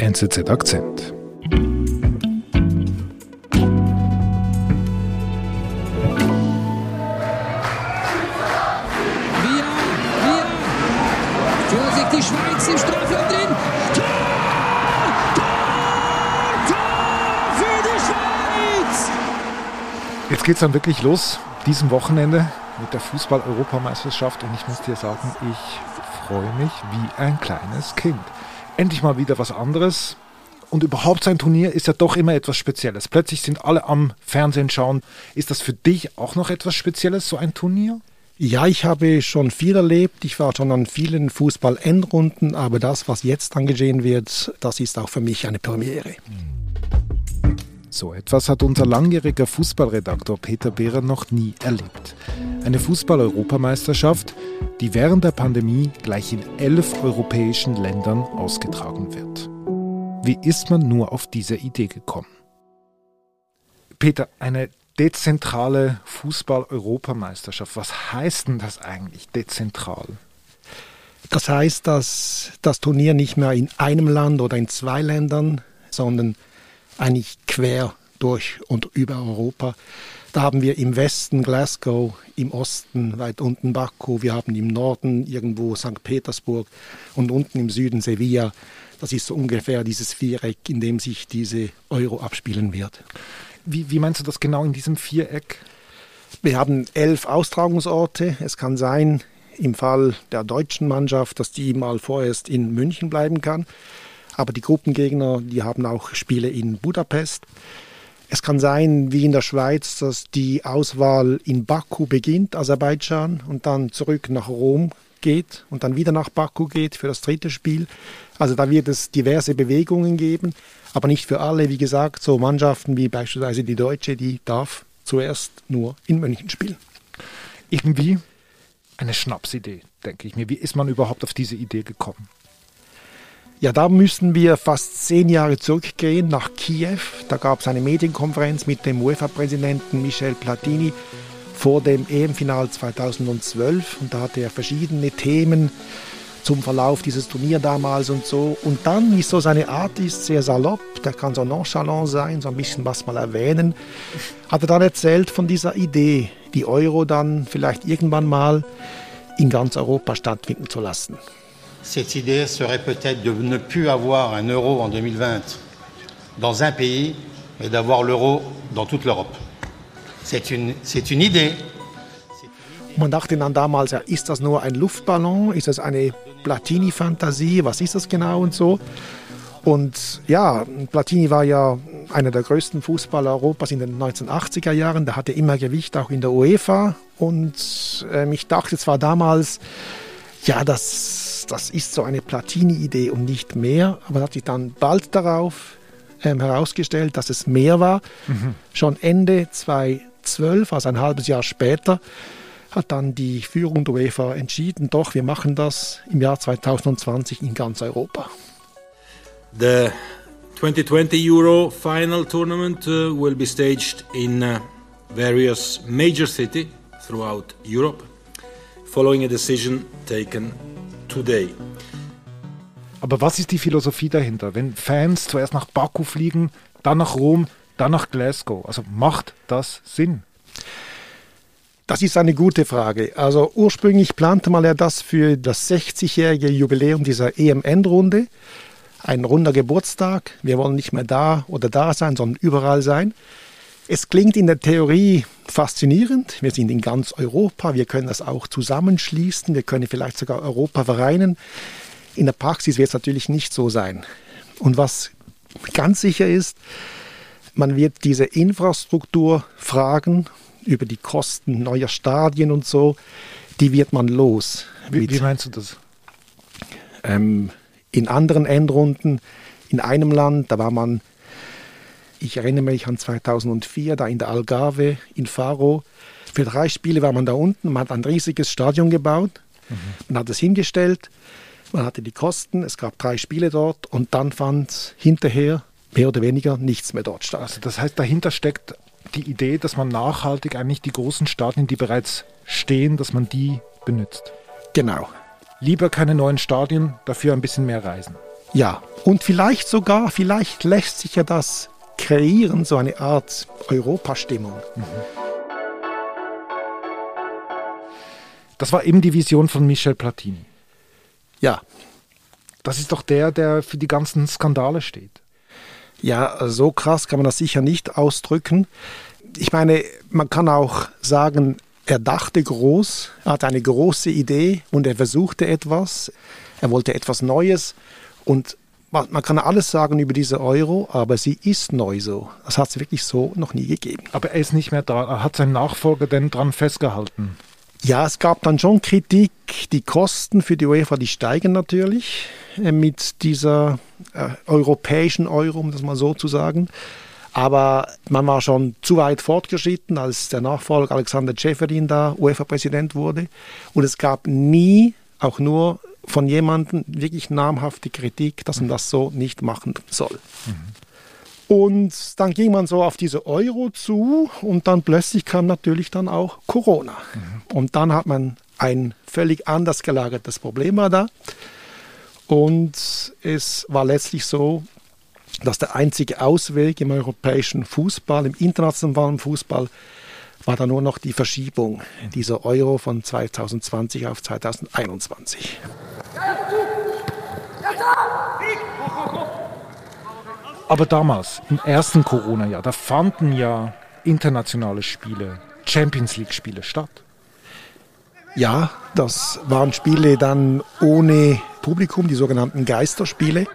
NZZ Akzent. Jetzt geht's dann wirklich los, diesem Wochenende mit der Fußball-Europameisterschaft und ich muss dir sagen, ich freue mich wie ein kleines Kind. Endlich mal wieder was anderes. Und überhaupt sein Turnier ist ja doch immer etwas Spezielles. Plötzlich sind alle am Fernsehen schauen. Ist das für dich auch noch etwas Spezielles, so ein Turnier? Ja, ich habe schon viel erlebt. Ich war schon an vielen Fußball-Endrunden, aber das, was jetzt angesehen wird, das ist auch für mich eine Premiere. So etwas hat unser langjähriger Fußballredaktor Peter Behrer noch nie erlebt. Eine Fußball-Europameisterschaft, die während der Pandemie gleich in elf europäischen Ländern ausgetragen wird. Wie ist man nur auf diese Idee gekommen? Peter, eine dezentrale Fußball-Europameisterschaft, was heißt denn das eigentlich dezentral? Das heißt, dass das Turnier nicht mehr in einem Land oder in zwei Ländern, sondern eigentlich quer durch und über Europa. Da haben wir im Westen Glasgow, im Osten weit unten Baku, wir haben im Norden irgendwo St. Petersburg und unten im Süden Sevilla. Das ist so ungefähr dieses Viereck, in dem sich diese Euro abspielen wird. Wie, wie meinst du das genau in diesem Viereck? Wir haben elf Austragungsorte. Es kann sein, im Fall der deutschen Mannschaft, dass die mal vorerst in München bleiben kann. Aber die Gruppengegner, die haben auch Spiele in Budapest. Es kann sein, wie in der Schweiz, dass die Auswahl in Baku beginnt, Aserbaidschan, und dann zurück nach Rom geht und dann wieder nach Baku geht für das dritte Spiel. Also da wird es diverse Bewegungen geben, aber nicht für alle. Wie gesagt, so Mannschaften wie beispielsweise die Deutsche, die darf zuerst nur in München spielen. Irgendwie eine Schnapsidee, denke ich mir. Wie ist man überhaupt auf diese Idee gekommen? Ja, da müssen wir fast zehn Jahre zurückgehen nach Kiew. Da gab es eine Medienkonferenz mit dem UEFA-Präsidenten Michel Platini vor dem EM-Final 2012 und da hatte er verschiedene Themen zum Verlauf dieses Turnier damals und so. Und dann, wie so seine Art ist, sehr salopp, der kann so nonchalant sein, so ein bisschen was mal erwähnen, hat er dann erzählt von dieser Idee, die Euro dann vielleicht irgendwann mal in ganz Europa stattfinden zu lassen. Cette idée serait peut-être de ne plus avoir un euro en 2020 dans un pays, mais d'avoir l'euro dans toute l'Europe. C'est une, c'est une Idee. Man dachte dann damals, ja, ist das nur ein Luftballon? Ist das eine Platini-Fantasie? Was ist das genau und so? Und ja, Platini war ja einer der größten Fußballer Europas in den 1980er Jahren. Der hatte immer Gewicht, auch in der UEFA. Und ähm, ich dachte zwar damals, ja, das, das ist so eine Platini-Idee und nicht mehr. Aber hat sich dann bald darauf ähm, herausgestellt, dass es mehr war. Schon Ende 2012, also ein halbes Jahr später, hat dann die Führung der UEFA entschieden, doch, wir machen das im Jahr 2020 in ganz Europa. The 2020 Euro final tournament uh, will be staged in uh, various major cities throughout Europe, following a decision taken today. Aber was ist die Philosophie dahinter? Wenn Fans zuerst nach Baku fliegen, dann nach Rom, dann nach Glasgow, also macht das Sinn? Das ist eine gute Frage. Also ursprünglich plante man ja das für das 60-jährige Jubiläum dieser EM-Endrunde. Ein runder Geburtstag. Wir wollen nicht mehr da oder da sein, sondern überall sein. Es klingt in der Theorie faszinierend. Wir sind in ganz Europa. Wir können das auch zusammenschließen. Wir können vielleicht sogar Europa vereinen. In der Praxis wird es natürlich nicht so sein. Und was ganz sicher ist, man wird diese Infrastrukturfragen über die Kosten neuer Stadien und so, die wird man los. Wie, wie meinst du das? ähm, in anderen Endrunden in einem Land, da war man, ich erinnere mich an 2004, da in der Algarve in Faro. Für drei Spiele war man da unten, man hat ein riesiges Stadion gebaut, man hat es hingestellt, man hatte die Kosten, es gab drei Spiele dort und dann fand hinterher mehr oder weniger nichts mehr dort statt. Also das heißt, dahinter steckt die Idee, dass man nachhaltig eigentlich die großen Stadien, die bereits stehen, dass man die benutzt. Genau. Lieber keine neuen Stadien, dafür ein bisschen mehr Reisen. Ja, und vielleicht sogar, vielleicht lässt sich ja das kreieren, so eine Art Europastimmung. Mhm. Das war eben die Vision von Michel Platini. Ja. Das ist doch der, der für die ganzen Skandale steht. Ja, so krass kann man das sicher nicht ausdrücken. Ich meine, man kann auch sagen, er dachte groß, er hatte eine große Idee und er versuchte etwas. Er wollte etwas Neues und man kann alles sagen über diese Euro, aber sie ist neu so. Das hat es wirklich so noch nie gegeben. Aber er ist nicht mehr da. Hat sein Nachfolger denn dran festgehalten? Ja, es gab dann schon Kritik. Die Kosten für die UEFA, die steigen natürlich äh, mit dieser äh, europäischen Euro, um das mal so zu sagen. Aber man war schon zu weit fortgeschritten, als der Nachfolger Alexander Ceferin da UEFA-Präsident wurde. Und es gab nie auch nur von jemandem wirklich namhafte Kritik, dass man das so nicht machen soll. Mhm. Und dann ging man so auf diese Euro zu und dann plötzlich kam natürlich dann auch Corona. Mhm. Und dann hat man ein völlig anders gelagertes Problem war da. Und es war letztlich so, dass der einzige Ausweg im europäischen Fußball, im internationalen Fußball, war dann nur noch die Verschiebung dieser Euro von 2020 auf 2021. Aber damals, im ersten Corona-Jahr, da fanden ja internationale Spiele, Champions League-Spiele statt. Ja, das waren Spiele dann ohne Publikum, die sogenannten Geisterspiele.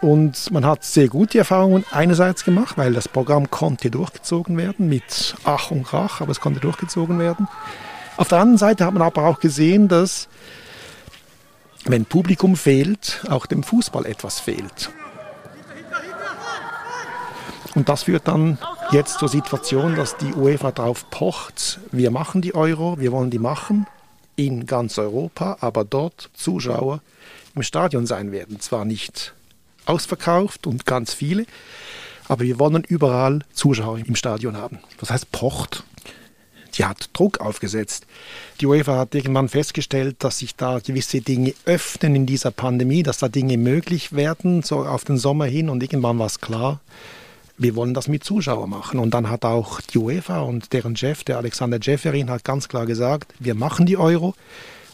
Und man hat sehr gute Erfahrungen einerseits gemacht, weil das Programm konnte durchgezogen werden mit Ach und Krach, aber es konnte durchgezogen werden. Auf der anderen Seite hat man aber auch gesehen, dass wenn Publikum fehlt, auch dem Fußball etwas fehlt. Und das führt dann jetzt zur Situation, dass die UEFA darauf pocht, wir machen die Euro, wir wollen die machen in ganz Europa, aber dort Zuschauer im Stadion sein werden. Zwar nicht ausverkauft und ganz viele. Aber wir wollen überall Zuschauer im Stadion haben. Was heißt pocht? Die hat Druck aufgesetzt. Die UEFA hat irgendwann festgestellt, dass sich da gewisse Dinge öffnen in dieser Pandemie, dass da Dinge möglich werden, so auf den Sommer hin. Und irgendwann war es klar, wir wollen das mit Zuschauern machen. Und dann hat auch die UEFA und deren Chef, der Alexander Jefferin, hat ganz klar gesagt, wir machen die Euro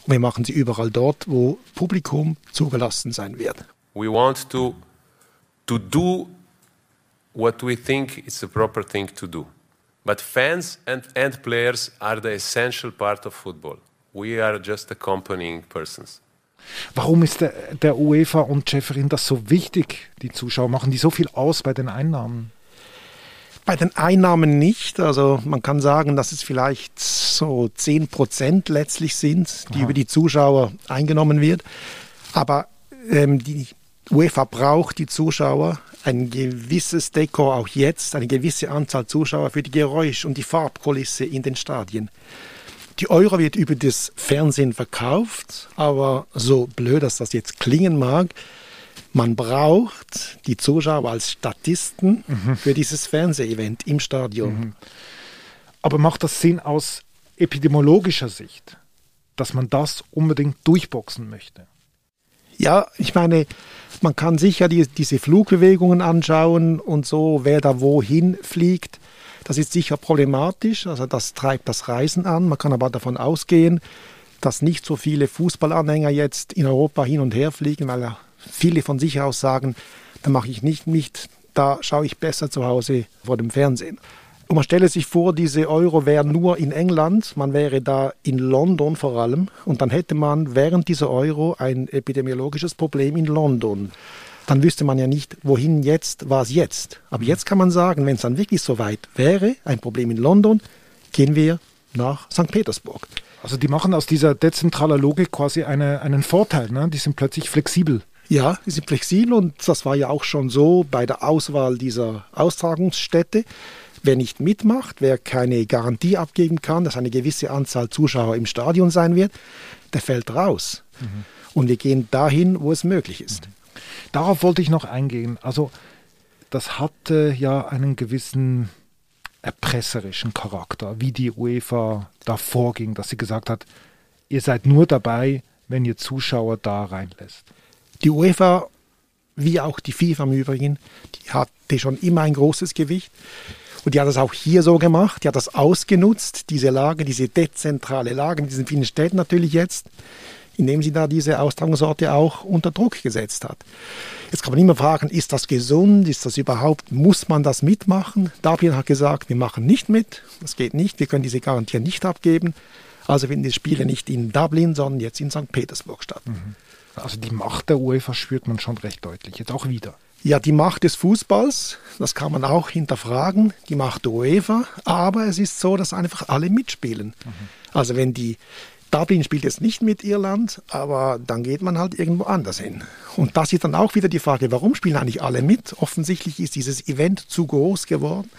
und wir machen sie überall dort, wo Publikum zugelassen sein wird. We want to, to do what we think is the proper thing to do. But fans and, and players are the essential part of football. We are just accompanying persons. Warum ist der, der UEFA und Schäferin das so wichtig? Die Zuschauer machen die so viel aus bei den Einnahmen? Bei den Einnahmen nicht. Also man kann sagen, dass es vielleicht so 10 Prozent letztlich sind, die Aha. über die Zuschauer eingenommen wird. Aber ähm, die UEFA braucht die Zuschauer, ein gewisses Dekor auch jetzt, eine gewisse Anzahl Zuschauer für die Geräusch- und die Farbkulisse in den Stadien. Die Euro wird über das Fernsehen verkauft, aber so blöd, dass das jetzt klingen mag, man braucht die Zuschauer als Statisten mhm. für dieses Fernsehevent im Stadion. Mhm. Aber macht das Sinn aus epidemiologischer Sicht, dass man das unbedingt durchboxen möchte? Ja, ich meine, man kann sicher die, diese Flugbewegungen anschauen und so, wer da wohin fliegt. Das ist sicher problematisch, also das treibt das Reisen an. Man kann aber davon ausgehen, dass nicht so viele Fußballanhänger jetzt in Europa hin und her fliegen, weil viele von sich aus sagen, da mache ich nicht mit, da schaue ich besser zu Hause vor dem Fernsehen. Und man stelle sich vor, diese Euro wären nur in England, man wäre da in London vor allem und dann hätte man während dieser Euro ein epidemiologisches Problem in London. Dann wüsste man ja nicht, wohin jetzt, was jetzt. Aber jetzt kann man sagen, wenn es dann wirklich so weit wäre, ein Problem in London, gehen wir nach St. Petersburg. Also die machen aus dieser dezentralen Logik quasi eine, einen Vorteil, ne? die sind plötzlich flexibel. Ja, die sind flexibel und das war ja auch schon so bei der Auswahl dieser Austragungsstätte. Wer nicht mitmacht, wer keine Garantie abgeben kann, dass eine gewisse Anzahl Zuschauer im Stadion sein wird, der fällt raus. Mhm. Und wir gehen dahin, wo es möglich ist. Mhm. Darauf wollte ich noch eingehen. Also das hatte ja einen gewissen erpresserischen Charakter, wie die UEFA da vorging, dass sie gesagt hat, ihr seid nur dabei, wenn ihr Zuschauer da reinlässt. Die UEFA wie auch die FIFA im Übrigen. Die hatte schon immer ein großes Gewicht. Und die hat das auch hier so gemacht, die hat das ausgenutzt, diese Lage, diese dezentrale Lage in diesen vielen Städten natürlich jetzt, indem sie da diese Austragungsorte auch unter Druck gesetzt hat. Jetzt kann man immer fragen, ist das gesund, ist das überhaupt, muss man das mitmachen? Dabian hat gesagt, wir machen nicht mit, das geht nicht, wir können diese Garantie nicht abgeben. Also finden die Spiele nicht in Dublin, sondern jetzt in St. Petersburg statt. Mhm. Also die Macht der UEFA spürt man schon recht deutlich, jetzt auch wieder. Ja, die Macht des Fußballs, das kann man auch hinterfragen, die Macht der UEFA, aber es ist so, dass einfach alle mitspielen. Mhm. Also wenn die Dublin spielt jetzt nicht mit Irland, aber dann geht man halt irgendwo anders hin. Und das ist dann auch wieder die Frage, warum spielen eigentlich alle mit? Offensichtlich ist dieses Event zu groß geworden.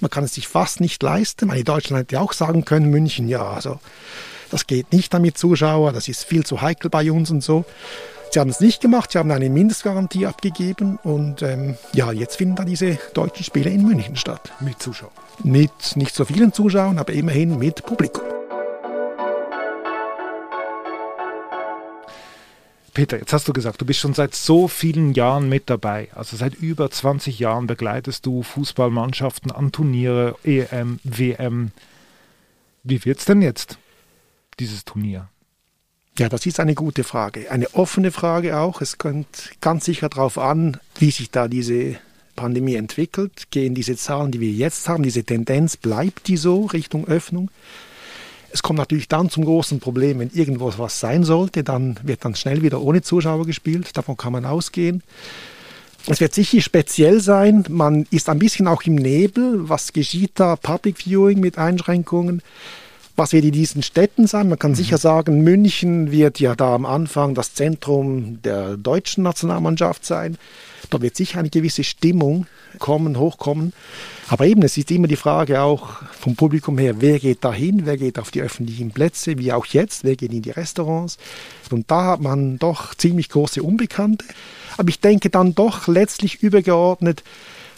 Man kann es sich fast nicht leisten. Meine Deutschland hätte auch sagen können, München, ja, also das geht nicht damit Zuschauer, das ist viel zu heikel bei uns und so. Sie haben es nicht gemacht, sie haben eine Mindestgarantie abgegeben und ähm, ja, jetzt finden da diese deutschen Spiele in München statt. Mit Zuschauern? Mit nicht so vielen Zuschauern, aber immerhin mit Publikum. Peter, jetzt hast du gesagt, du bist schon seit so vielen Jahren mit dabei. Also seit über 20 Jahren begleitest du Fußballmannschaften an Turniere, EM, WM. Wie wird es denn jetzt, dieses Turnier? Ja, das ist eine gute Frage. Eine offene Frage auch. Es kommt ganz sicher darauf an, wie sich da diese Pandemie entwickelt. Gehen diese Zahlen, die wir jetzt haben, diese Tendenz, bleibt die so Richtung Öffnung? Es kommt natürlich dann zum großen Problem, wenn irgendwo was sein sollte, dann wird dann schnell wieder ohne Zuschauer gespielt. Davon kann man ausgehen. Es wird sicher speziell sein. Man ist ein bisschen auch im Nebel. Was geschieht da? Public Viewing mit Einschränkungen was wird in diesen Städten sein? Man kann mhm. sicher sagen, München wird ja da am Anfang das Zentrum der deutschen Nationalmannschaft sein. Da wird sicher eine gewisse Stimmung kommen, hochkommen. Aber eben, es ist immer die Frage auch vom Publikum her, wer geht da hin, wer geht auf die öffentlichen Plätze, wie auch jetzt, wer geht in die Restaurants. Und da hat man doch ziemlich große Unbekannte. Aber ich denke dann doch letztlich übergeordnet,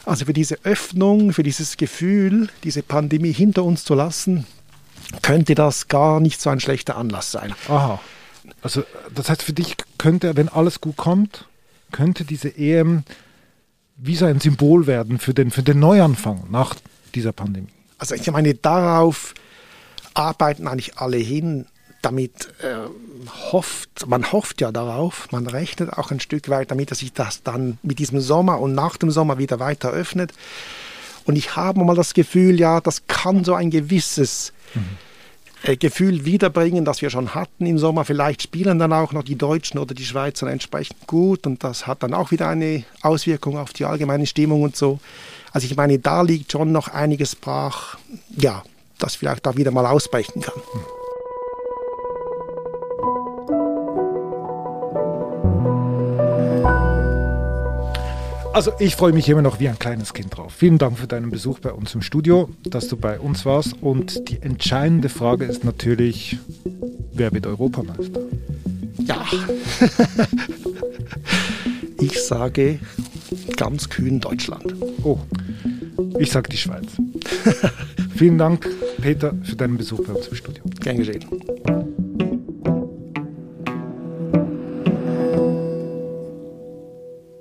also für diese Öffnung, für dieses Gefühl, diese Pandemie hinter uns zu lassen, könnte das gar nicht so ein schlechter Anlass sein. Aha. Also das heißt für dich könnte, wenn alles gut kommt, könnte diese EM wie so ein Symbol werden für den, für den Neuanfang nach dieser Pandemie. Also ich meine, darauf arbeiten eigentlich alle hin, damit äh, hofft, man hofft ja darauf, man rechnet auch ein Stück weit damit, dass sich das dann mit diesem Sommer und nach dem Sommer wieder weiter öffnet. Und ich habe mal das Gefühl, ja, das kann so ein gewisses mhm. Gefühl wiederbringen, das wir schon hatten im Sommer. Vielleicht spielen dann auch noch die Deutschen oder die Schweizer entsprechend gut und das hat dann auch wieder eine Auswirkung auf die allgemeine Stimmung und so. Also ich meine, da liegt schon noch einiges brach, ja, das vielleicht da wieder mal ausbrechen kann. Mhm. Also ich freue mich immer noch wie ein kleines Kind drauf. Vielen Dank für deinen Besuch bei uns im Studio, dass du bei uns warst. Und die entscheidende Frage ist natürlich, wer wird Europameister? Ja, ich sage ganz kühn Deutschland. Oh, ich sage die Schweiz. Vielen Dank, Peter, für deinen Besuch bei uns im Studio. Gern geschehen.